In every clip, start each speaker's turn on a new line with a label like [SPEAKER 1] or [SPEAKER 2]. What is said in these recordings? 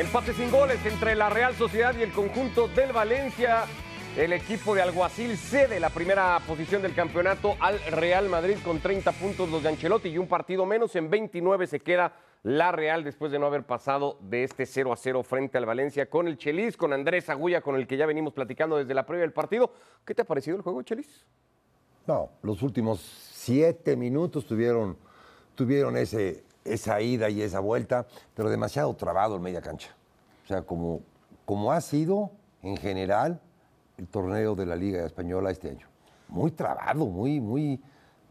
[SPEAKER 1] Empate sin goles entre la Real Sociedad y el conjunto del Valencia. El equipo de Alguacil cede la primera posición del campeonato al Real Madrid con 30 puntos los de Ancelotti y un partido menos. En 29 se queda la Real después de no haber pasado de este 0 a 0 frente al Valencia con el Chelis, con Andrés Agulla, con el que ya venimos platicando desde la previa del partido. ¿Qué te ha parecido el juego, Chelis?
[SPEAKER 2] No, los últimos siete minutos tuvieron, tuvieron ese, esa ida y esa vuelta, pero demasiado trabado en media cancha. O sea, como, como ha sido en general el torneo de la Liga Española este año. Muy trabado, muy, muy,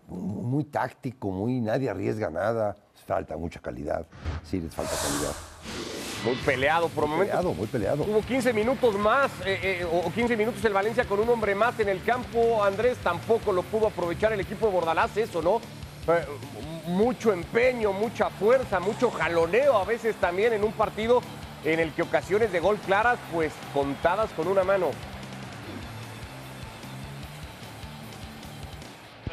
[SPEAKER 2] muy táctico, muy nadie arriesga nada. Falta mucha calidad. Sí, les falta calidad.
[SPEAKER 1] Muy peleado por
[SPEAKER 2] Muy
[SPEAKER 1] momentos.
[SPEAKER 2] peleado, muy peleado.
[SPEAKER 1] Hubo 15 minutos más, eh, eh, o 15 minutos el Valencia con un hombre más en el campo. Andrés tampoco lo pudo aprovechar el equipo de Bordalás, eso, ¿no? Eh, mucho empeño, mucha fuerza, mucho jaloneo a veces también en un partido en el que ocasiones de gol claras, pues contadas con una mano.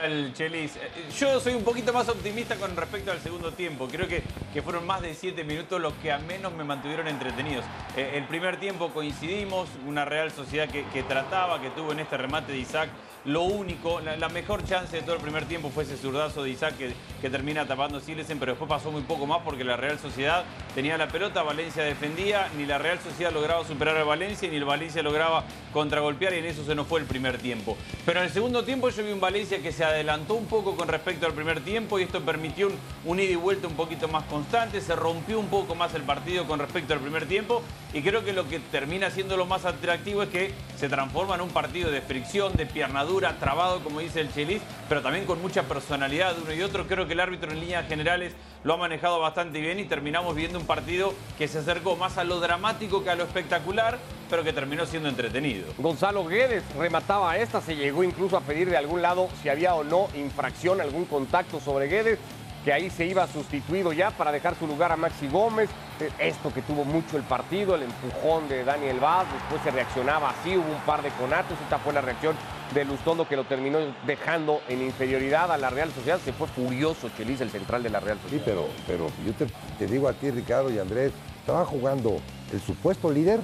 [SPEAKER 3] El Chelis. Eh, Yo soy un poquito más optimista con respecto al segundo tiempo. Creo que, que fueron más de siete minutos los que a menos me mantuvieron entretenidos. Eh, el primer tiempo coincidimos, una Real Sociedad que, que trataba, que tuvo en este remate de Isaac. Lo único, la, mejor chance de todo el primer tiempo fue ese zurdazo de Isaac que, termina tapando Silesen, pero después pasó muy poco más porque la Real Sociedad tenía la pelota, Valencia defendía, ni la Real Sociedad lograba superar al Valencia, ni el Valencia lograba contragolpear y en eso se nos fue el primer tiempo. Pero en el segundo tiempo yo vi un Valencia que se adelantó un poco con respecto al primer tiempo y esto permitió un, un ida y vuelta un poquito más constante, se rompió un poco más el partido con respecto al primer tiempo y creo que lo que termina siendo lo más atractivo es que se transforma en un partido de fricción, de piernadura, trabado como dice el Chelis, pero también con mucha personalidad de uno y otro. Creo que el árbitro en líneas generales lo ha manejado bastante bien y terminamos viendo un partido que se acercó más a lo dramático que a lo espectacular, pero que terminó siendo entretenido.
[SPEAKER 1] Gonzalo Guedes remataba esta, se llegó incluso a pedir de algún lado si había o no infracción, algún contacto sobre Guedes, que ahí se iba sustituido ya para dejar su lugar a Maxi Gómez. Eh, Esto que tuvo mucho el partido, el empujón de Daniel Vaz, después se reaccionaba así, hubo un par de conatos, esta fue la reacción de Lustondo que lo terminó dejando en inferioridad a la Real Sociedad. Se fue furioso Chelis, el central de la Real
[SPEAKER 2] Sí,
[SPEAKER 1] Sociedad.
[SPEAKER 2] pero, pero yo te, te digo a ti, Ricardo y Andrés, estaba jugando el supuesto líder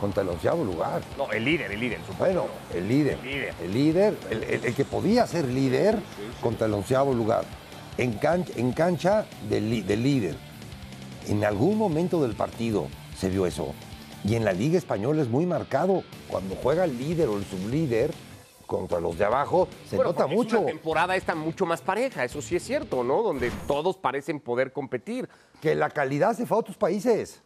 [SPEAKER 2] contra el onceavo lugar.
[SPEAKER 1] No, el líder, el líder, supongo.
[SPEAKER 2] Bueno, el líder.
[SPEAKER 1] El líder.
[SPEAKER 2] El líder, el, el- el que podía ser líder contra el onceavo lugar. En cancha, en cancha del, líder. En algún momento del partido se vio eso. Y en la Liga Española es muy marcado. Cuando juega el líder o el sublíder contra los de abajo, se
[SPEAKER 1] Bueno,
[SPEAKER 2] nota mucho.
[SPEAKER 1] una temporada está mucho más pareja, eso sí es cierto, ¿no? Donde todos parecen poder competir.
[SPEAKER 2] que la calidad se fue a otros países.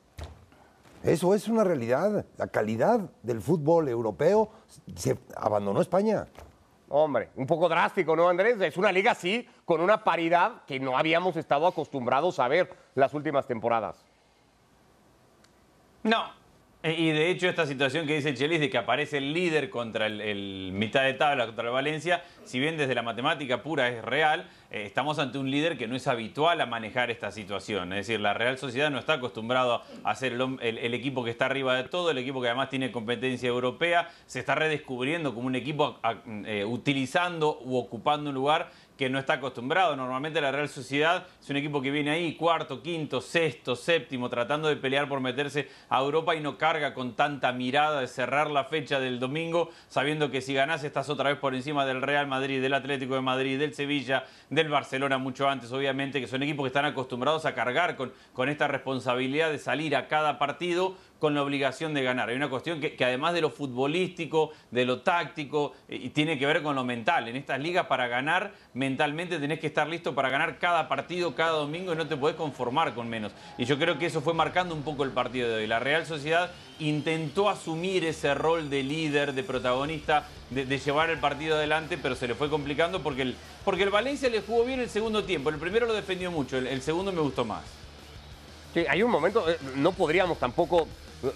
[SPEAKER 2] Eso es una realidad. La calidad del fútbol europeo se abandonó España.
[SPEAKER 1] Hombre, un poco drástico, ¿no, Andrés? Es una liga así, con una paridad que no habíamos estado acostumbrados a ver las últimas temporadas.
[SPEAKER 3] No. E- Y de hecho esta situación que dice el Chelis de que aparece el líder contra el, el mitad de tabla, contra el Valencia, si bien desde la matemática pura es real, eh, estamos ante un líder que no es habitual a manejar esta situación. Es decir, la Real Sociedad no está acostumbrado a ser el, equipo que está arriba de todo, el equipo que además tiene competencia europea, se está redescubriendo como un equipo eh, utilizando u ocupando un lugar que no está acostumbrado. Normalmente la Real Sociedad es un equipo que viene ahí cuarto, quinto, sexto, séptimo, tratando de pelear por meterse a Europa y no carga con tanta mirada de cerrar la fecha del domingo, sabiendo que si ganás estás otra vez por encima del Real Madrid, del Atlético de Madrid, del Sevilla, del Barcelona mucho antes, obviamente, que son equipos que están acostumbrados a cargar con, con esta responsabilidad de salir a cada partido con la obligación de ganar. Hay una cuestión que, además de lo futbolístico, de lo táctico, eh, y tiene que ver con lo mental. En estas ligas para ganar, mentalmente tenés que estar listo para ganar cada partido, cada domingo y no te podés conformar con menos. Y yo creo que eso fue marcando un poco el partido de hoy. La Real Sociedad intentó asumir ese rol de líder, de protagonista, de, llevar el partido adelante, pero se le fue complicando porque el, porque el Valencia le jugó bien el segundo tiempo. El primero lo defendió mucho, el- segundo me gustó más.
[SPEAKER 1] Hay un momento, eh, no podríamos tampoco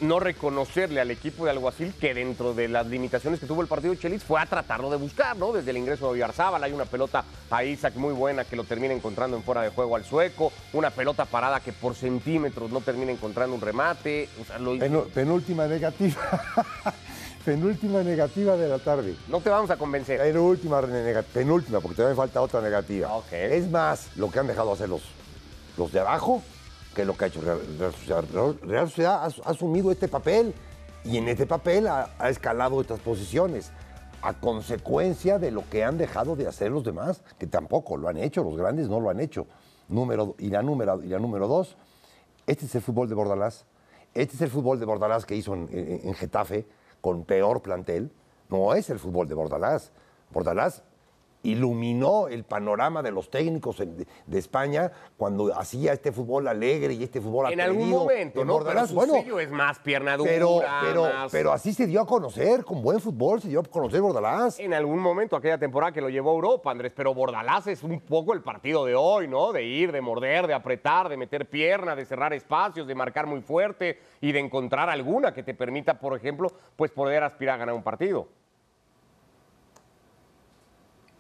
[SPEAKER 1] no reconocerle al equipo de Alguacil que dentro de las limitaciones que tuvo el partido de Chelis fue a tratarlo de buscar, ¿no? Desde el ingreso de Oyarzábal hay una pelota a Isaac muy buena que lo termina encontrando en fuera de juego al sueco, una pelota parada que por centímetros no termina encontrando un remate, o sea, lo-
[SPEAKER 2] penúltima negativa. penúltima negativa de la tarde.
[SPEAKER 1] no te vamos a convencer.
[SPEAKER 2] Penúltima, penúltima, porque todavía me falta otra negativa.
[SPEAKER 1] Ok.
[SPEAKER 2] Es más, lo que han dejado hacer los, los de abajo que es lo que ha hecho Real, Real Real Sociedad ha, ha asumido este papel y en este papel ha, ha escalado estas posiciones a consecuencia de lo que han dejado de hacer los demás, que tampoco lo han hecho, los grandes no lo han hecho. Número, y, la número, y la número dos, este es el fútbol de Bordalás. Este es el fútbol de Bordalás que hizo en, en- en Getafe, con peor plantel. No es el fútbol de Bordalás. Bordalás iluminó el panorama de los técnicos en- de, España cuando hacía este fútbol alegre y este fútbol
[SPEAKER 1] En algún
[SPEAKER 2] atrevido.
[SPEAKER 1] momento,
[SPEAKER 2] En
[SPEAKER 1] ¿no? Pero su
[SPEAKER 2] bueno,
[SPEAKER 1] sello es más pierna dura,
[SPEAKER 2] pero, pero,
[SPEAKER 1] más-
[SPEAKER 2] pero así se dio a conocer, con buen fútbol se dio a conocer Bordalás.
[SPEAKER 1] en algún momento aquella temporada que lo llevó a Europa, Andrés, pero Bordalás es un poco el partido de hoy, ¿no? De ir, de morder, de apretar, de meter pierna, de cerrar espacios, de marcar muy fuerte y de encontrar alguna que te permita, por ejemplo, pues poder aspirar a ganar un partido.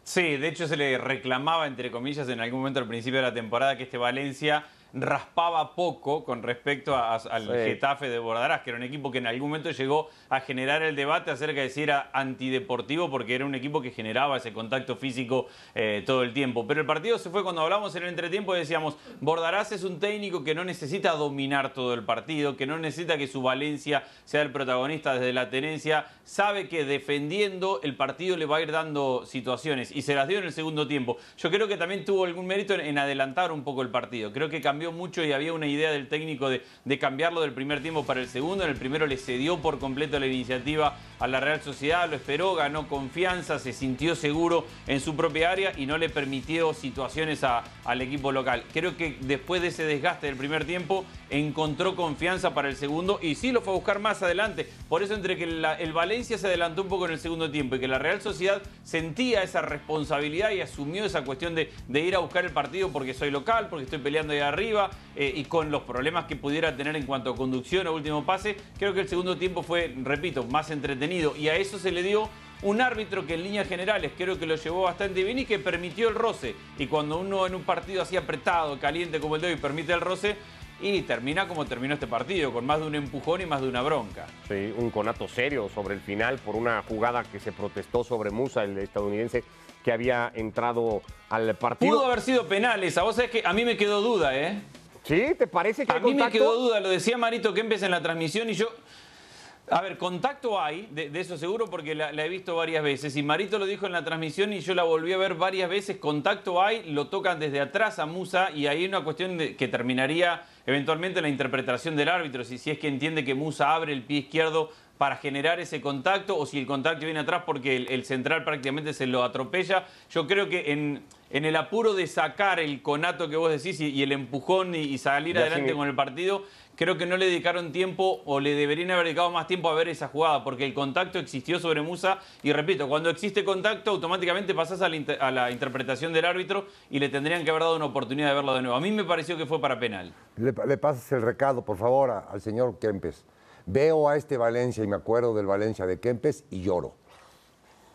[SPEAKER 3] Sí, de hecho se le reclamaba, entre comillas, en algún momento al principio de la temporada que este Valencia raspaba poco con respecto a- a- al
[SPEAKER 1] Sí.
[SPEAKER 3] Getafe de Bordalás, que era un equipo que en algún momento llegó a generar el debate acerca de si era antideportivo, porque era un equipo que generaba ese contacto físico eh, todo el tiempo. Pero el partido se fue cuando hablamos en el entretiempo y decíamos, Bordalás es un técnico que no necesita dominar todo el partido, que no necesita que su Valencia sea el protagonista desde la tenencia, sabe que defendiendo el partido le va a ir dando situaciones y se las dio en el segundo tiempo. Yo creo que también tuvo algún mérito en, en adelantar un poco el partido. Creo que cambió mucho y había una idea del técnico de, cambiarlo del primer tiempo para el segundo. En el primero le cedió por completo la iniciativa a la Real Sociedad, lo esperó, ganó confianza, se sintió seguro en su propia área y no le permitió situaciones al equipo local. Creo que después de ese desgaste del primer tiempo encontró confianza para el segundo y sí lo fue a buscar más adelante. Por eso entre que el Valencia se adelantó un poco en el segundo tiempo y que la Real Sociedad sentía esa responsabilidad y asumió esa cuestión de, de ir a buscar el partido porque soy local, porque estoy peleando ahí arriba eh, y con los problemas que pudiera tener en cuanto a conducción o último pase, creo que el segundo tiempo fue, repito, más entretenido y a eso se le dio un árbitro que en líneas generales creo que lo llevó bastante bien y que permitió el roce. Y cuando uno en un partido así apretado, caliente como el de hoy, permite el roce, y termina como terminó este partido, con más de un empujón y más de una bronca.
[SPEAKER 1] Sí, un conato serio sobre el final por una jugada que se protestó sobre Musa, el estadounidense que había entrado al partido.
[SPEAKER 3] Pudo haber sido penales, a vos sabés que a mí me quedó duda, ¿eh?
[SPEAKER 1] ¿Sí? ¿Te parece que
[SPEAKER 3] A
[SPEAKER 1] hay
[SPEAKER 3] mí me quedó duda, lo decía Marito Kempes en la transmisión y yo... A ver, contacto hay, de, de eso seguro, porque la, la he visto varias veces. Y Marito lo dijo en la transmisión y yo la volví a ver varias veces. Contacto hay, lo tocan desde atrás a Musa y ahí hay una cuestión de- que terminaría eventualmente en la interpretación del árbitro. Si, si es que entiende que Musa abre el pie izquierdo para generar ese contacto o si el contacto viene atrás porque el, el central prácticamente se lo atropella. Yo creo que en, en el apuro de sacar el conato que vos decís y, y el empujón y, y salir adelante con el partido, creo que no le dedicaron tiempo o le deberían haber dedicado más tiempo a ver esa jugada, porque el contacto existió sobre Musa y repito, cuando existe contacto automáticamente pasás a la, interpretación del árbitro y le tendrían que haber dado una oportunidad de verlo de nuevo. A mí me pareció que fue para penal.
[SPEAKER 2] Le, pasas el recado, por favor, al señor Kempes. Veo a este Valencia y me acuerdo del Valencia de Kempes y lloro.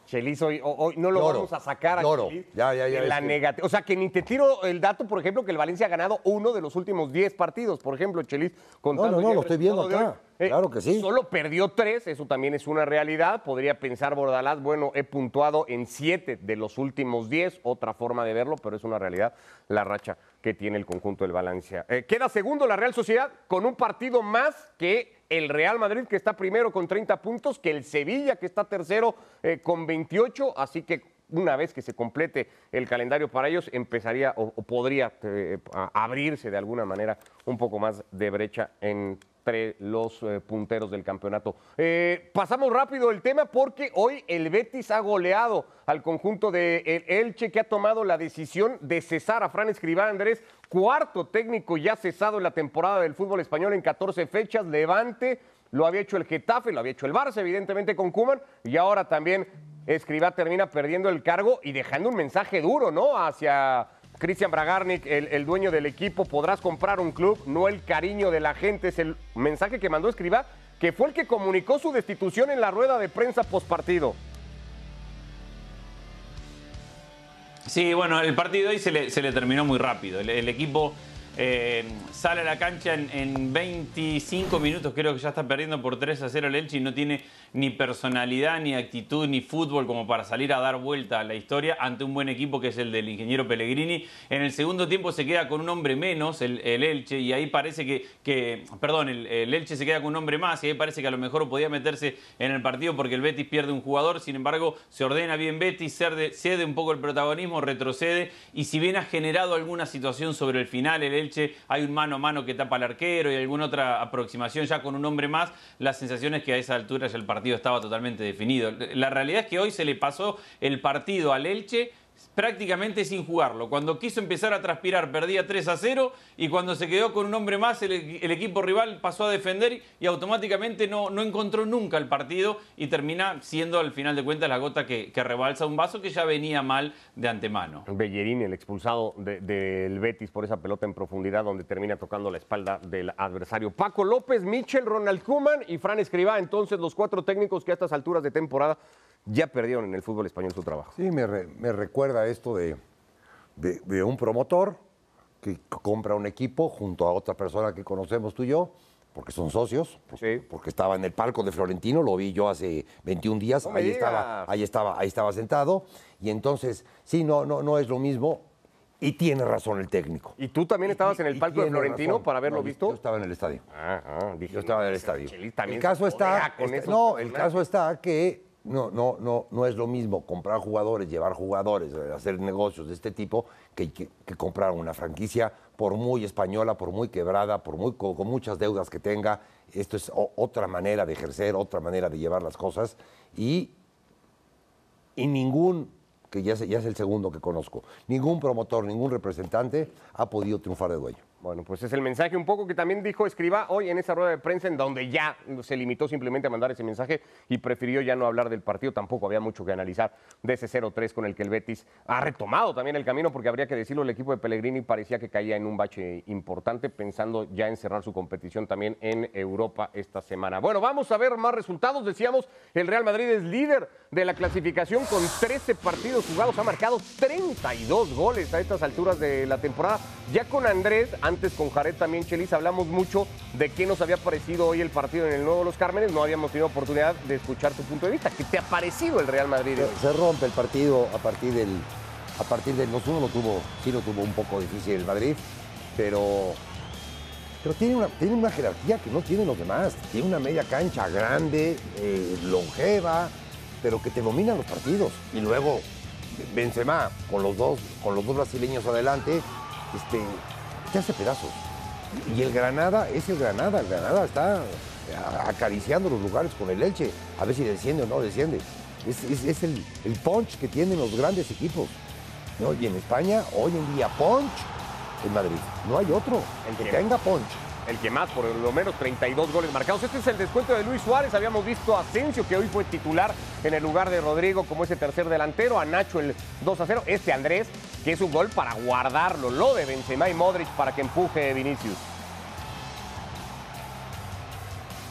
[SPEAKER 1] Chelis, hoy, hoy no lo vamos a sacar a
[SPEAKER 2] lloro.
[SPEAKER 1] Chelis
[SPEAKER 2] Ya, ya, ya,
[SPEAKER 1] la
[SPEAKER 2] es que-
[SPEAKER 1] negativa. O sea, que ni te tiro el dato, por ejemplo, que el Valencia ha ganado uno de los últimos 10 partidos, por ejemplo, Chelis. contando
[SPEAKER 2] No, no, no, lo estoy viendo acá.
[SPEAKER 1] hoy.
[SPEAKER 2] Claro que sí.
[SPEAKER 1] Solo perdió tres, eso también es una realidad. Podría pensar Bordalás, bueno, he puntuado en siete de los últimos 10, otra forma de verlo, pero es una realidad la racha que tiene el conjunto del Valencia. Eh, queda segundo la Real Sociedad con un partido más que el Real Madrid, que está primero con 30 puntos, que el Sevilla, que está tercero eh, con 28, así que una vez que se complete el calendario para ellos, empezaría o, podría eh, abrirse de alguna manera un poco más de brecha los eh, punteros del campeonato. Eh, pasamos rápido el tema porque hoy el Betis ha goleado al conjunto de el Elche que ha tomado la decisión de cesar a Fran Escribá Andrés, cuarto técnico ya cesado en la temporada del fútbol español en 14 fechas, Levante, lo había hecho el Getafe, lo había hecho el Barça, evidentemente con Cuman, y ahora también Escribá termina perdiendo el cargo y dejando un mensaje duro, ¿no? Hacia Cristian Bragarnik, el, dueño del equipo, podrás comprar un club, no el cariño de la gente, es el mensaje que mandó Escribá, que fue el que comunicó su destitución en la rueda de prensa postpartido.
[SPEAKER 3] Sí, bueno, el partido hoy se le, terminó muy rápido. El equipo eh, sale a la cancha en, en 25 minutos, creo que ya está perdiendo por 3 a 0 el Elche y no tiene ni personalidad, ni actitud, ni fútbol como para salir a dar vuelta a la historia ante un buen equipo que es el del ingeniero Pellegrini. En el segundo tiempo se queda con un hombre menos, el, el Elche, y ahí parece que, que perdón, el, el Elche se queda con un hombre más y ahí parece que a lo mejor podía meterse en el partido porque el Betis pierde un jugador, sin embargo se ordena bien Betis, cede, cede un poco el protagonismo, retrocede y si bien ha generado alguna situación sobre el final, el Hay un mano a mano que tapa al arquero y alguna otra aproximación ya con un hombre más, la sensación es que a esa altura ya el partido estaba totalmente definido. La realidad es que hoy se le pasó el partido al Elche prácticamente sin jugarlo. Cuando quiso empezar a transpirar perdía 3 a 0 y cuando se quedó con un hombre más el, equipo rival pasó a defender y automáticamente no, no, encontró nunca el partido y termina siendo al final de cuentas la gota que, que rebalsa un vaso que ya venía mal de antemano.
[SPEAKER 1] Bellerín, el expulsado del de, Betis por esa pelota en profundidad donde termina tocando la espalda del adversario. Paco López, Michel, Ronald Kuman y Fran Escribá, entonces los cuatro técnicos que a estas alturas de temporada ya perdieron en el fútbol español su trabajo.
[SPEAKER 2] Sí, me, re, me recuerda esto de, de, de, un promotor que compra un equipo junto a otra persona que conocemos tú y yo, porque son socios, porque, sí. porque estaba en el palco de Florentino, lo vi yo hace 21 días,
[SPEAKER 1] no
[SPEAKER 2] ahí, estaba, ahí, estaba, ahí estaba sentado, y entonces, sí, no, no, no es lo mismo, y tiene razón el técnico.
[SPEAKER 1] ¿Y tú también estabas en el palco de Florentino
[SPEAKER 2] razón.
[SPEAKER 1] para haberlo
[SPEAKER 2] no,
[SPEAKER 1] visto?
[SPEAKER 2] Yo estaba en el estadio.
[SPEAKER 1] Ah, ah, dije,
[SPEAKER 2] yo estaba en el estadio.
[SPEAKER 1] El
[SPEAKER 2] caso está, está no, el caso está que no, no, no, no es lo mismo comprar jugadores, llevar jugadores, hacer negocios de este tipo, que, comprar una franquicia, por muy española, por muy quebrada, por muy, con, muchas deudas que tenga. Esto es otra manera de ejercer, otra manera de llevar las cosas. Y, y ningún, que ya es, ya es el segundo que conozco, ningún promotor, ningún representante ha podido triunfar de dueño.
[SPEAKER 1] Bueno, pues es el mensaje un poco que también dijo Escriba hoy en esa rueda de prensa, en donde ya se limitó simplemente a mandar ese mensaje y prefirió ya no hablar del partido. Tampoco había mucho que analizar de ese 0-3 con el que el Betis ha retomado también el camino, porque habría que decirlo, el equipo de Pellegrini parecía que caía en un bache importante, pensando ya en cerrar su competición también en Europa esta semana. Bueno, vamos a ver más resultados. Decíamos, el Real Madrid es líder de la clasificación con 13 partidos jugados, ha marcado 32 goles a estas alturas de la temporada. Ya con Andrés, con Jared también, Chelis, hablamos mucho de qué nos había parecido hoy el partido en el Nuevo Los Cármenes. No habíamos tenido oportunidad de escuchar tu punto de vista. ¿Qué te ha parecido el Real Madrid?
[SPEAKER 2] Se, rompe el partido a partir del. A partir del. Uno lo tuvo, sí lo tuvo un poco difícil el Madrid, pero. Pero tiene una, tiene una jerarquía que no tienen los demás. Tiene una media cancha grande, eh, longeva, pero que te dominan los partidos. Y luego Benzema, con los dos, con los dos brasileños adelante, este, te hace pedazos. Y el Granada es el Granada, el Granada está acariciando los lugares con el Elche, a ver si desciende o no desciende. Es, es, es el, el, punch que tienen los grandes equipos. ¿no? Y en España, hoy en día, punch en Madrid. No hay otro. El que tenga punch.
[SPEAKER 1] El que más, por lo menos 32 goles marcados. Este es el descuento de Luis Suárez. Habíamos visto a Asensio, que hoy fue titular en el lugar de Rodrigo como ese tercer delantero. A Nacho el 2 a 0. Este Andrés, que es un gol para guardarlo. Lo de Benzema y Modric para que empuje Vinicius.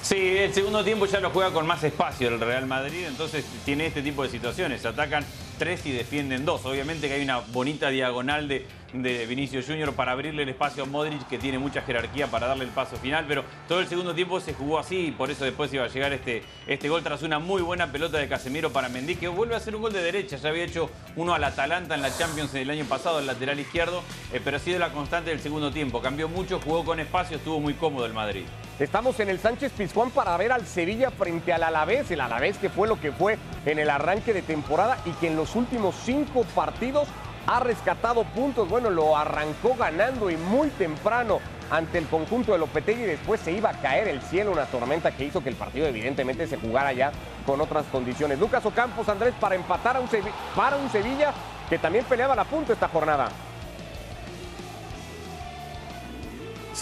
[SPEAKER 3] Sí, el segundo tiempo ya lo juega con más espacio el Real Madrid, entonces tiene este tipo de situaciones. Atacan tres y defienden dos. Obviamente que hay una bonita diagonal de, de Vinicius Junior para abrirle el espacio a Modric, que tiene mucha jerarquía para darle el paso final, pero todo el segundo tiempo se jugó así y por eso después iba a llegar este, este gol tras una muy buena pelota de Casemiro para Mendy, que vuelve a hacer un gol de derecha. Ya había hecho uno al Atalanta en la Champions el año pasado, el lateral izquierdo, eh, pero ha sido la constante del segundo tiempo. Cambió mucho, jugó con espacio, estuvo muy cómodo el Madrid.
[SPEAKER 1] Estamos en el Sánchez Pizjuán para ver al Sevilla frente al Alavés, el Alavés que fue lo que fue en el arranque de temporada y que en los últimos cinco partidos ha rescatado puntos. Bueno, lo arrancó ganando y muy temprano ante el conjunto de Lopetegui y después se iba a caer el cielo, una tormenta que hizo que el partido evidentemente se jugara ya con otras condiciones. Lucas Ocampos, Andrés, para empatar a un, Sevilla, para un Sevilla que también peleaba la punta esta jornada.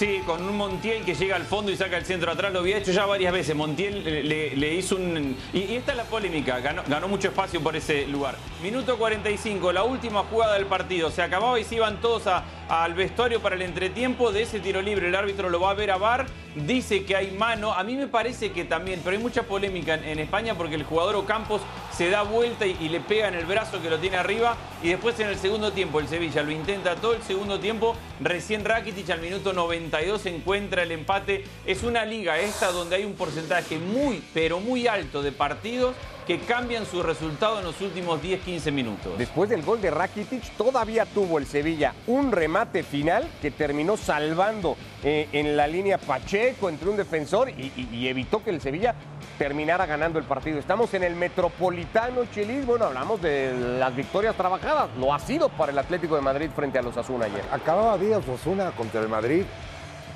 [SPEAKER 3] Sí, con un Montiel que llega al fondo y saca el centro atrás, lo había hecho ya varias veces. Montiel le, hizo un... Y, y, esta es la polémica, ganó, ganó, mucho espacio por ese lugar. Minuto 45, la última jugada del partido. Se acababa y se iban todos a, al vestuario para el entretiempo de ese tiro libre. El árbitro lo va a ver a VAR, dice que hay mano. A mí me parece que también, pero hay mucha polémica en, España porque el jugador Ocampos se da vuelta y, le pega en el brazo que lo tiene arriba y después en el segundo tiempo el Sevilla lo intenta todo el segundo tiempo. Recién Rakitic al minuto 92 encuentra el empate. Es una liga esta donde hay un porcentaje muy, pero muy alto de partidos que cambian su resultado en los últimos 10-15 minutos.
[SPEAKER 1] Después del gol de Rakitic, todavía tuvo el Sevilla un remate final que terminó salvando eh, en la línea Pacheco entre un defensor y, evitó que el Sevilla terminara ganando el partido. Estamos en el Metropolitano Chelis. Bueno, hablamos de las victorias trabajadas. Lo ha sido para el Atlético de Madrid frente a los Asuna ayer.
[SPEAKER 2] Acababa de Osasuna contra el Madrid.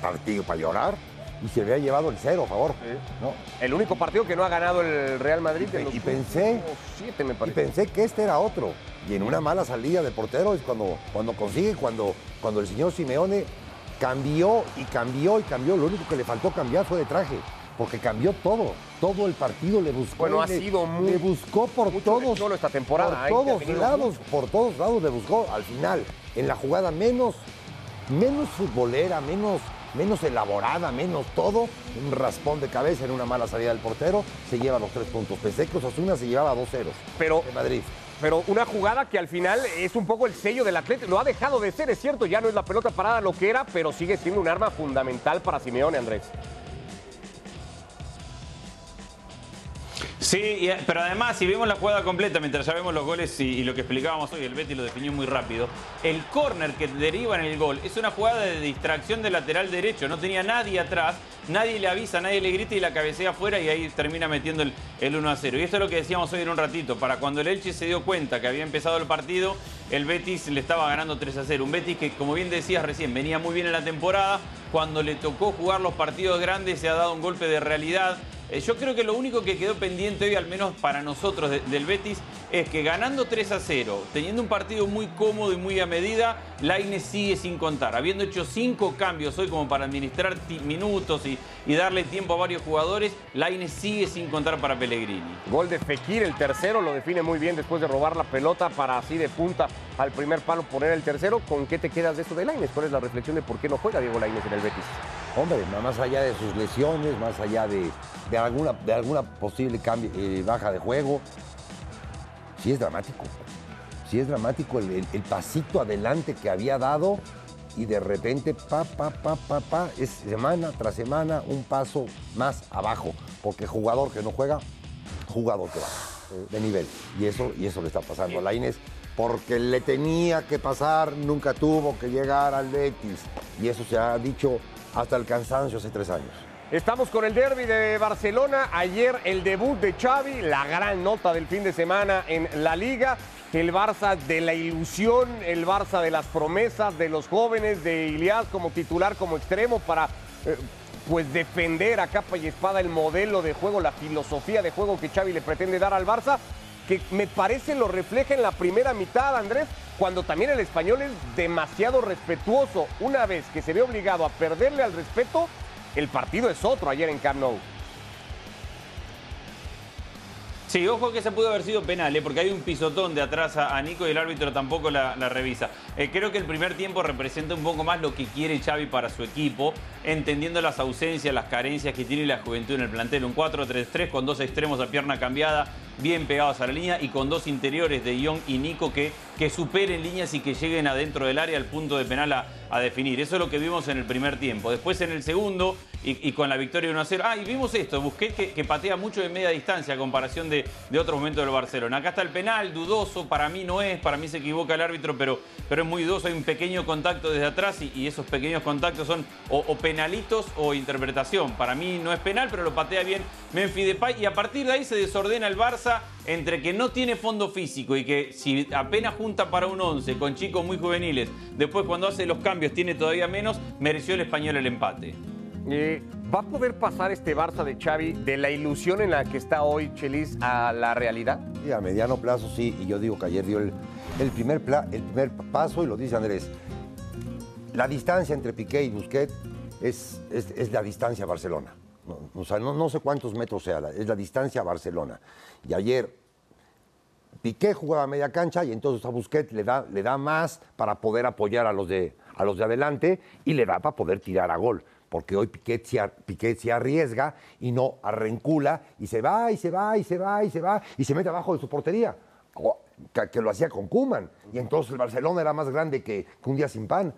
[SPEAKER 2] Partido para llorar y se había llevado el cero, a favor.
[SPEAKER 1] El único partido que no ha ganado el Real Madrid
[SPEAKER 2] en los y pensé, siete, me parece. Y pensé que este era otro. Y en una mala salida de portero es cuando, cuando consigue, cuando, cuando el señor Simeone cambió y cambió y cambió. Lo único que le faltó cambiar fue de traje. Porque cambió todo, todo el partido le buscó.
[SPEAKER 1] Bueno,
[SPEAKER 2] ha
[SPEAKER 1] sido muy,
[SPEAKER 2] le buscó por todos,
[SPEAKER 1] solo esta temporada.
[SPEAKER 2] Por todos lados, por todos lados le buscó. Al final, en la jugada menos, menos futbolera, menos menos elaborada, menos todo, un raspón de cabeza en una mala salida del portero, se lleva los tres puntos. Pensé que Osasuna se llevaba dos ceros
[SPEAKER 1] pero,
[SPEAKER 2] de Madrid.
[SPEAKER 1] Pero una jugada que al final es un poco el sello del Atlético. Lo ha dejado de ser, es cierto, ya no es la pelota parada lo que era, pero sigue siendo un arma fundamental para Simeone, Andrés.
[SPEAKER 3] Sí, pero además, si vemos la jugada completa, mientras ya vemos los goles y, lo que explicábamos hoy, el Betty lo definió muy rápido, el córner que deriva en el gol es una jugada de distracción del lateral derecho, no tenía nadie atrás, nadie le avisa, nadie le grita y la cabecea afuera y ahí termina metiendo el, el 1 a 0. Y esto es lo que decíamos hoy en un ratito, para cuando el Elche se dio cuenta que había empezado el partido, el Betis le estaba ganando 3 a 0. Un Betis que, como bien decías recién, venía muy bien en la temporada, cuando le tocó jugar los partidos grandes se ha dado un golpe de realidad, eh, yo creo que lo único que quedó pendiente hoy, al menos para nosotros del Betis, es que ganando 3 a 0, teniendo un partido muy cómodo y muy a medida, Laine sigue sin contar. Habiendo hecho cinco cambios hoy como para administrar minutos y, darle tiempo a varios jugadores, Laine sigue sin contar para Pellegrini.
[SPEAKER 1] Gol de Fekir, el tercero, lo define muy bien después de robar la pelota para así de punta al primer palo poner el tercero. ¿Con qué te quedas de esto de Laines? ¿Cuál es la reflexión de por qué no juega Diego Laines en el Betis?
[SPEAKER 2] Hombre, más allá de sus lesiones, más allá de, alguna, de alguna posible eh, baja de juego, sí es dramático. Sí es dramático el, pasito adelante que había dado y de repente, pa, pa, pa, pa, pa, es semana tras semana un paso más abajo. Porque jugador que no juega, jugador que va de nivel. Y eso, y eso le está pasando a la Inés porque le tenía que pasar, nunca tuvo que llegar al Betis. Y eso se ha dicho hasta el cansancio hace tres años.
[SPEAKER 1] Estamos con el derby de Barcelona. Ayer el debut de Xavi, la gran nota del fin de semana en la liga. El Barça de la ilusión, el Barça de las promesas, de los jóvenes, de Ilias como titular, como extremo para eh, pues defender a capa y espada el modelo de juego, la filosofía de juego que Xavi le pretende dar al Barça, que me parece lo refleja en la primera mitad, Andrés, cuando también el español es demasiado respetuoso. Una vez que se ve obligado a perderle al respeto, el partido es otro ayer en Camp Nou.
[SPEAKER 3] Sí, ojo que se pudo haber sido penal, ¿eh? porque hay un pisotón de atrás a, Nico y el árbitro tampoco la, revisa. Eh, creo que el primer tiempo representa un poco más lo que quiere Xavi para su equipo, entendiendo las ausencias, las carencias que tiene la juventud en el plantel. Un 4-3-3 con dos extremos a pierna cambiada, bien pegados a la línea y con dos interiores de Ion y Nico que, que superen líneas y que lleguen adentro del área al punto de penal a, definir. Eso es lo que vimos en el primer tiempo. Después en el segundo y, con la victoria 1-0. Ah, y vimos esto, busqué que, patea mucho de media distancia a comparación de, de otros momentos del Barcelona. Acá está el penal, dudoso, para mí no es, para mí se equivoca el árbitro, pero, pero es muy dudoso. Hay un pequeño contacto desde atrás y, esos pequeños contactos son o, o, penalitos o interpretación. Para mí no es penal, pero lo patea bien Memphis Depay y a partir de ahí se desordena el Barça entre que no tiene fondo físico y que si apenas junta para un 11 con chicos muy juveniles, después cuando hace los cambios tiene todavía menos, mereció el español el empate.
[SPEAKER 1] Eh, ¿Va a poder pasar este Barça de Xavi de la ilusión en la que está hoy Chelis a la realidad?
[SPEAKER 2] Sí, a mediano plazo sí, y yo digo que ayer dio el, primer, el primer paso y lo dice Andrés. La distancia entre Piqué y Busquets es, es la distancia a Barcelona. No, o sea, no, sé cuántos metros sea, es la distancia a Barcelona. Y ayer Piqué jugaba a media cancha y entonces a Busquets le da, le da más para poder apoyar a los, de, a los de adelante y le da para poder tirar a gol. Porque hoy Piquet se, arriesga y no arrencula y se va y se va y se va y se va y se mete abajo de su portería. Que, lo hacía con Kuman. Y entonces el Barcelona era más grande que, que un día sin pan.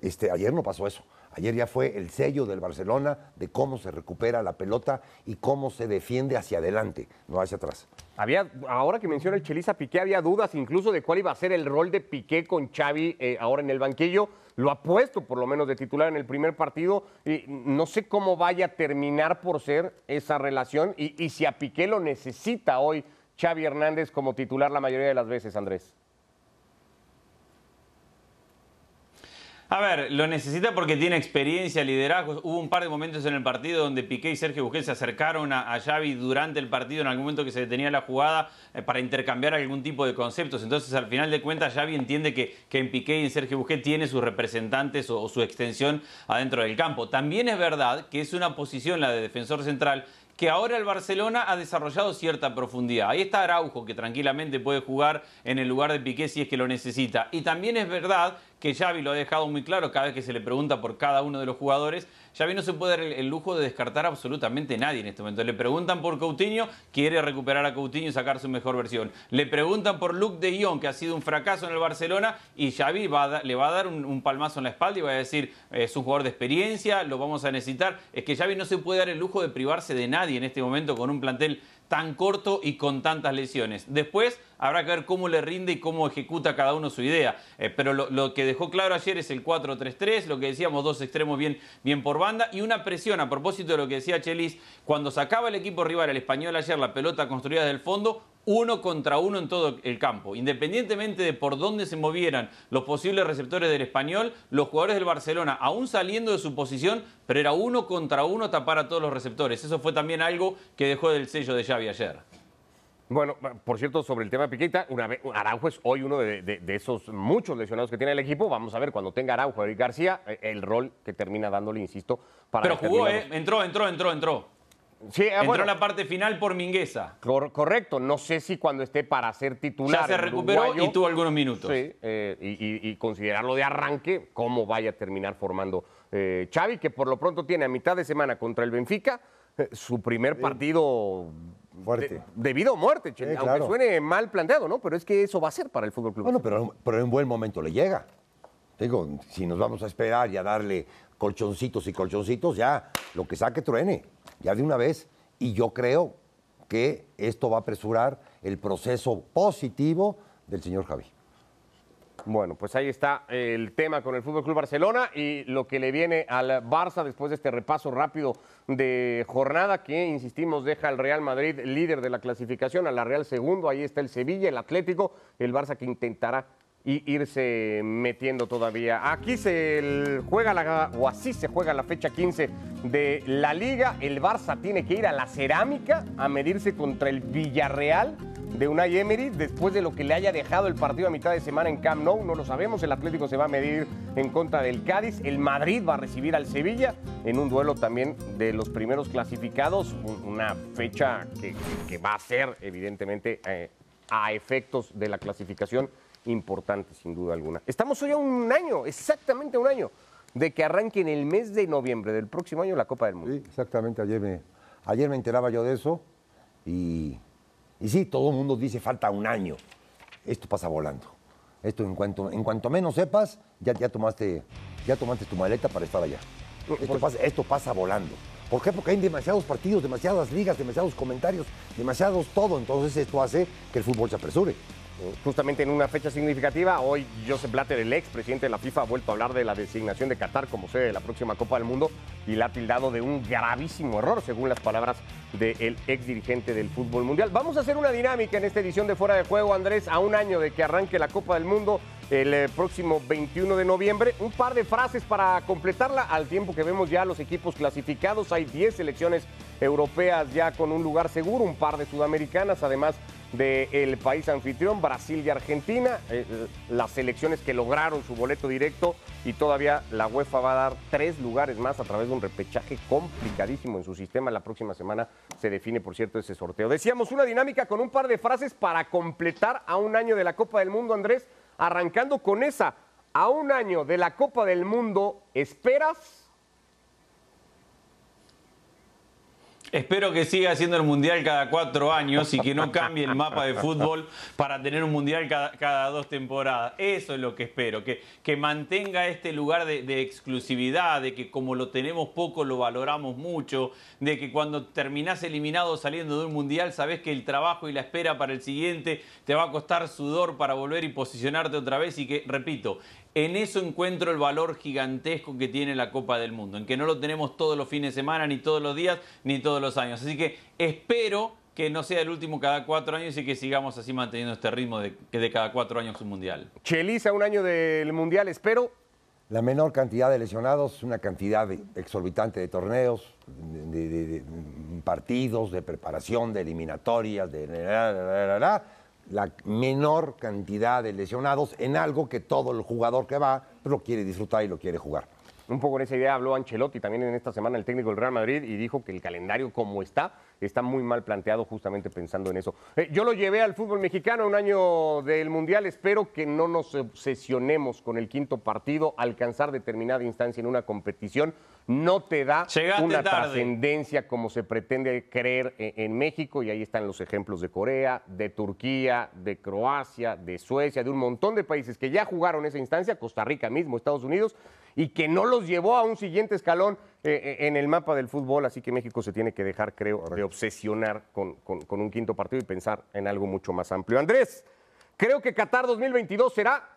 [SPEAKER 2] Este, ayer no pasó eso. Ayer ya fue el sello del Barcelona de cómo se recupera la pelota y cómo se defiende hacia adelante, no hacia atrás.
[SPEAKER 1] Había, ahora que menciona el Chelisa Piqué, había dudas incluso de cuál iba a ser el rol de Piqué con Xavi eh, ahora en el banquillo. Lo ha puesto por lo menos de titular en el primer partido. Y no sé cómo vaya a terminar por ser esa relación y, y si a Piqué lo necesita hoy Xavi Hernández como titular la mayoría de las veces, Andrés.
[SPEAKER 3] A ver, lo necesita porque tiene experiencia, liderazgo. Hubo un par de momentos en el partido donde Piqué y Sergio Busquets se acercaron a, Xavi durante el partido en algún momento que se detenía la jugada eh, para intercambiar algún tipo de conceptos. Entonces, al final de cuentas, Xavi entiende que, que en Piqué y en Sergio Busquets tiene sus representantes o su extensión adentro del campo. También es verdad que es una posición, la de defensor central, que ahora el Barcelona ha desarrollado cierta profundidad. Ahí está Araujo, que tranquilamente puede jugar en el lugar de Piqué si es que lo necesita. Y también es verdad que Xavi lo ha dejado muy claro cada vez que se le pregunta por cada uno de los jugadores. Xavi no se puede dar el, lujo de descartar absolutamente nadie en este momento. Le preguntan por Coutinho, quiere recuperar a Coutinho y sacar su mejor versión. Le preguntan por Luke de Jong, que ha sido un fracaso en el Barcelona, y Xavi le va a dar un, palmazo en la espalda y va a decir, es un jugador de experiencia, lo vamos a necesitar. Es que Xavi no se puede dar el lujo de privarse de nadie en este momento con un plantel tan corto y con tantas lesiones. Después habrá que ver cómo le rinde y cómo ejecuta cada uno su idea. Eh, pero lo, que dejó claro ayer es el 4-3-3, lo que decíamos, dos extremos bien, bien por banda y una presión a propósito de lo que decía Chelis, cuando sacaba el equipo rival, el español ayer, la pelota construida desde el fondo, uno contra uno en todo el campo. Independientemente de por dónde se movieran los posibles receptores del español, los jugadores del Barcelona, aún saliendo de su posición, pero era uno contra uno tapar a todos los receptores. Eso fue también algo que dejó del sello de Xavi ayer.
[SPEAKER 1] Bueno, por cierto, sobre el tema de Piquita, una vez, Araujo es hoy uno de, esos muchos lesionados que tiene el equipo. Vamos a ver cuando tenga Araujo y García eh, el rol que termina dándole, insisto,
[SPEAKER 3] para. Pero jugó, ¿eh? Entró, entró, entró, entró. Sí, ah, Entró en la parte final por Mingueza.
[SPEAKER 1] correcto. No sé si cuando esté para ser titular.
[SPEAKER 3] Ya se recuperó y tuvo algunos minutos.
[SPEAKER 1] Sí, eh, y, considerarlo de arranque, cómo vaya a terminar formando eh, Xavi, que por lo pronto tiene a mitad de semana contra el Benfica eh, su primer partido
[SPEAKER 2] Fuerte.
[SPEAKER 1] debido a muerte, aunque suene mal planteado, ¿no? Pero es que eso va a ser para el Fútbol Club.
[SPEAKER 2] Bueno, pero, pero en buen momento le llega. Digo, si nos vamos a esperar y a darle colchoncitos y colchoncitos, ya lo que saque truene, ya de una vez. Y yo creo que esto va a apresurar el proceso positivo del señor Javi.
[SPEAKER 1] Bueno, pues ahí está el tema con el Fútbol Club Barcelona y lo que le viene al Barça después de este repaso rápido de jornada que, insistimos, deja al Real Madrid líder de la clasificación, a la Real segundo. Ahí está el Sevilla, el Atlético, el Barça que intentará y irse metiendo todavía. Aquí se juega la, o así se juega la fecha 15 de la liga. El Barça tiene que ir a la cerámica a medirse contra el Villarreal de Unai Emery después de lo que le haya dejado el partido a mitad de semana en Camp Nou. No lo sabemos. El Atlético se va a medir en contra del Cádiz. El Madrid va a recibir al Sevilla en un duelo también de los primeros clasificados. Una fecha que, va a ser, evidentemente, eh, a efectos de la clasificación importante, sin duda alguna. Estamos hoy a un año, exactamente un año, de que arranque en el mes de noviembre del próximo año la Copa del Mundo.
[SPEAKER 2] Sí, exactamente. Ayer me, ayer me enteraba yo de eso y, y sí, todo el mundo dice falta un año. Esto pasa volando. Esto en cuanto, en cuanto menos sepas, ya, ya, tomaste, ya tomaste tu maleta para estar allá. Esto pasa, esto pasa volando. ¿Por qué? Porque hay demasiados partidos, demasiadas ligas, demasiados comentarios, demasiados todo. Entonces esto hace que el fútbol se apresure
[SPEAKER 1] justamente en una fecha significativa. Hoy Joseph Blatter, el ex presidente de la FIFA, ha vuelto a hablar de la designación de Qatar como sede de la próxima Copa del Mundo y la ha tildado de un gravísimo error, según las palabras del ex dirigente del fútbol mundial. Vamos a hacer una dinámica en esta edición de Fuera de Juego, Andrés, a un año de que arranque la Copa del Mundo el eh, próximo 21 de noviembre. Un par de frases para completarla al tiempo que vemos ya los equipos clasificados. Hay 10 selecciones europeas ya con un lugar seguro, un par de sudamericanas, además del país anfitrión, Brasil y Argentina, eh, las selecciones que lograron su boleto directo y todavía la UEFA va a dar tres lugares más a través de un repechaje complicadísimo en su sistema. La próxima semana se define, por cierto, ese sorteo. Decíamos una dinámica con un par de frases para completar a un año de la Copa del Mundo, Andrés, arrancando con esa. a un año de la Copa del Mundo, ¿esperas?
[SPEAKER 3] Espero que siga haciendo el Mundial cada cuatro años y que no cambie el mapa de fútbol para tener un Mundial cada, dos temporadas. Eso es lo que espero, que, que mantenga este lugar de, de, exclusividad, de que como lo tenemos poco lo valoramos mucho, de que cuando terminás eliminado saliendo de un Mundial sabes que el trabajo y la espera para el siguiente te va a costar sudor para volver y posicionarte otra vez y que, repito, en eso encuentro el valor gigantesco que tiene la Copa del Mundo, en que no lo tenemos todos los fines de semana, ni todos los días, ni todos los años. Así que espero que no sea el último cada cuatro años y que sigamos así manteniendo este ritmo de que de cada cuatro años un mundial.
[SPEAKER 1] Cheliza, un año del mundial, espero.
[SPEAKER 2] La menor cantidad de lesionados, una cantidad exorbitante de torneos, de, partidos, de preparación, de eliminatorias, de la menor cantidad de lesionados en algo que todo el jugador que va lo quiere disfrutar y lo quiere jugar.
[SPEAKER 1] Un poco en esa idea habló Ancelotti también en esta semana, el técnico del Real Madrid, y dijo que el calendario como está, está muy mal planteado justamente pensando en eso. Eh, yo lo llevé al fútbol mexicano un año del Mundial, espero que no nos obsesionemos con el quinto partido, alcanzar determinada instancia en una competición. No te da una trascendencia como se pretende creer e-, en, México, y ahí están los ejemplos de Corea, de Turquía, de Croacia, de Suecia, de un montón de países que ya jugaron esa instancia, Costa Rica mismo, Estados Unidos, y que no los llevó a un siguiente escalón eh, eh, en el mapa del fútbol, así que México se tiene que dejar, creo, de obsesionar con, con un quinto partido y pensar en algo mucho más amplio. Andrés, creo que Qatar 2022 será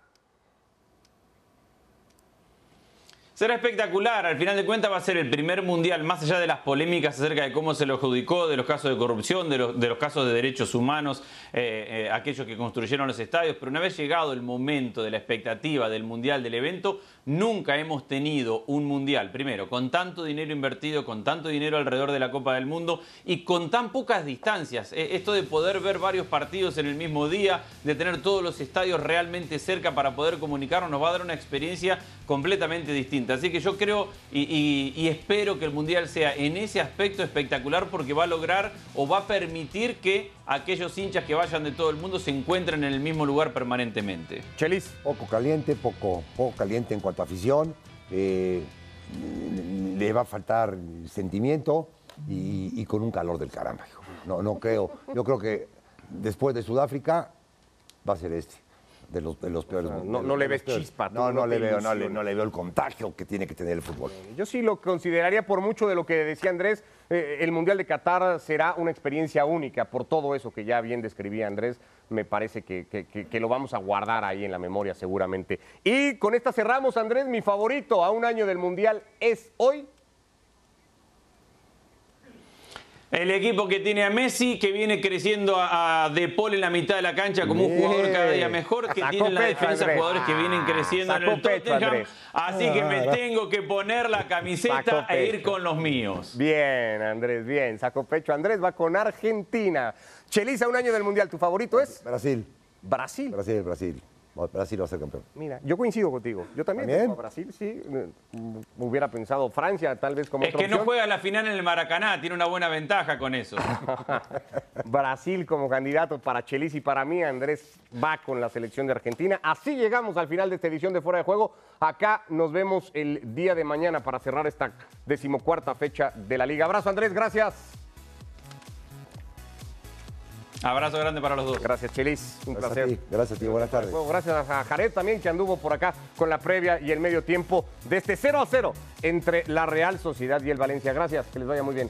[SPEAKER 3] Será espectacular, al final de cuentas va a ser el primer mundial, más allá de las polémicas acerca de cómo se lo adjudicó, de los casos de corrupción, de los, casos de derechos humanos, eh, eh, aquellos que construyeron los estadios, pero una vez llegado el momento de la expectativa del mundial, del evento, nunca hemos tenido un mundial, primero, con tanto dinero invertido, con tanto dinero alrededor de la Copa del Mundo y con tan pocas distancias. Eh, esto de poder ver varios partidos en el mismo día, de tener todos los estadios realmente cerca para poder comunicarnos, nos va a dar una experiencia completamente distinta. Así que yo creo y, espero que el Mundial sea en ese aspecto espectacular porque va a lograr o va a permitir que aquellos hinchas que vayan de todo el mundo se encuentren en el mismo lugar permanentemente.
[SPEAKER 2] Chelis. Poco caliente, poco, poco caliente en cuanto a afición. Eh, le va a faltar sentimiento y, con un calor del caramba. No, no creo. Yo creo que después de Sudáfrica va a ser este de los, de los peores.
[SPEAKER 1] No, le ves chispa.
[SPEAKER 2] No, no, le veo, no, le, no le veo el contagio que tiene que tener el fútbol.
[SPEAKER 1] Yo sí lo consideraría por mucho de lo que decía Andrés, eh, el Mundial de Qatar será una experiencia única por todo eso que ya bien describía Andrés. Me parece que, que, lo vamos a guardar ahí en la memoria seguramente. Y con esta cerramos, Andrés, mi favorito a un año del Mundial es hoy
[SPEAKER 3] El equipo que tiene a Messi, que viene creciendo a, De Paul en la mitad de la cancha como un jugador cada día mejor, que tiene en la defensa jugadores que vienen creciendo en el Tottenham. Así que me tengo que poner la camiseta e ir con los míos.
[SPEAKER 1] Bien, Andrés, bien. Saco pecho. Andrés va con Argentina. Chelisa, un año del Mundial. ¿Tu favorito es?
[SPEAKER 2] Brasil.
[SPEAKER 1] Brasil.
[SPEAKER 2] Brasil, Brasil. Brasil va a ser campeón.
[SPEAKER 1] Mira, yo coincido contigo. Yo también, ¿También? Brasil, sí. Hubiera pensado Francia, tal vez como
[SPEAKER 3] Es que no juega la final en el Maracaná, tiene una buena ventaja con eso.
[SPEAKER 1] Brasil como candidato para Chelis y para mí, Andrés va con la selección de Argentina. Así llegamos al final de esta edición de Fuera de Juego. Acá nos vemos el día de mañana para cerrar esta decimocuarta fecha de la Liga. Abrazo, Andrés, gracias.
[SPEAKER 3] Abrazo grande para los dos.
[SPEAKER 1] Gracias, Chelis. Un placer.
[SPEAKER 2] Gracias a ti. Buenas tardes.
[SPEAKER 1] gracias a Jared también, que anduvo por acá con la previa y el medio tiempo de este 0 a 0 entre la Real Sociedad y el Valencia. Gracias, que les vaya muy bien.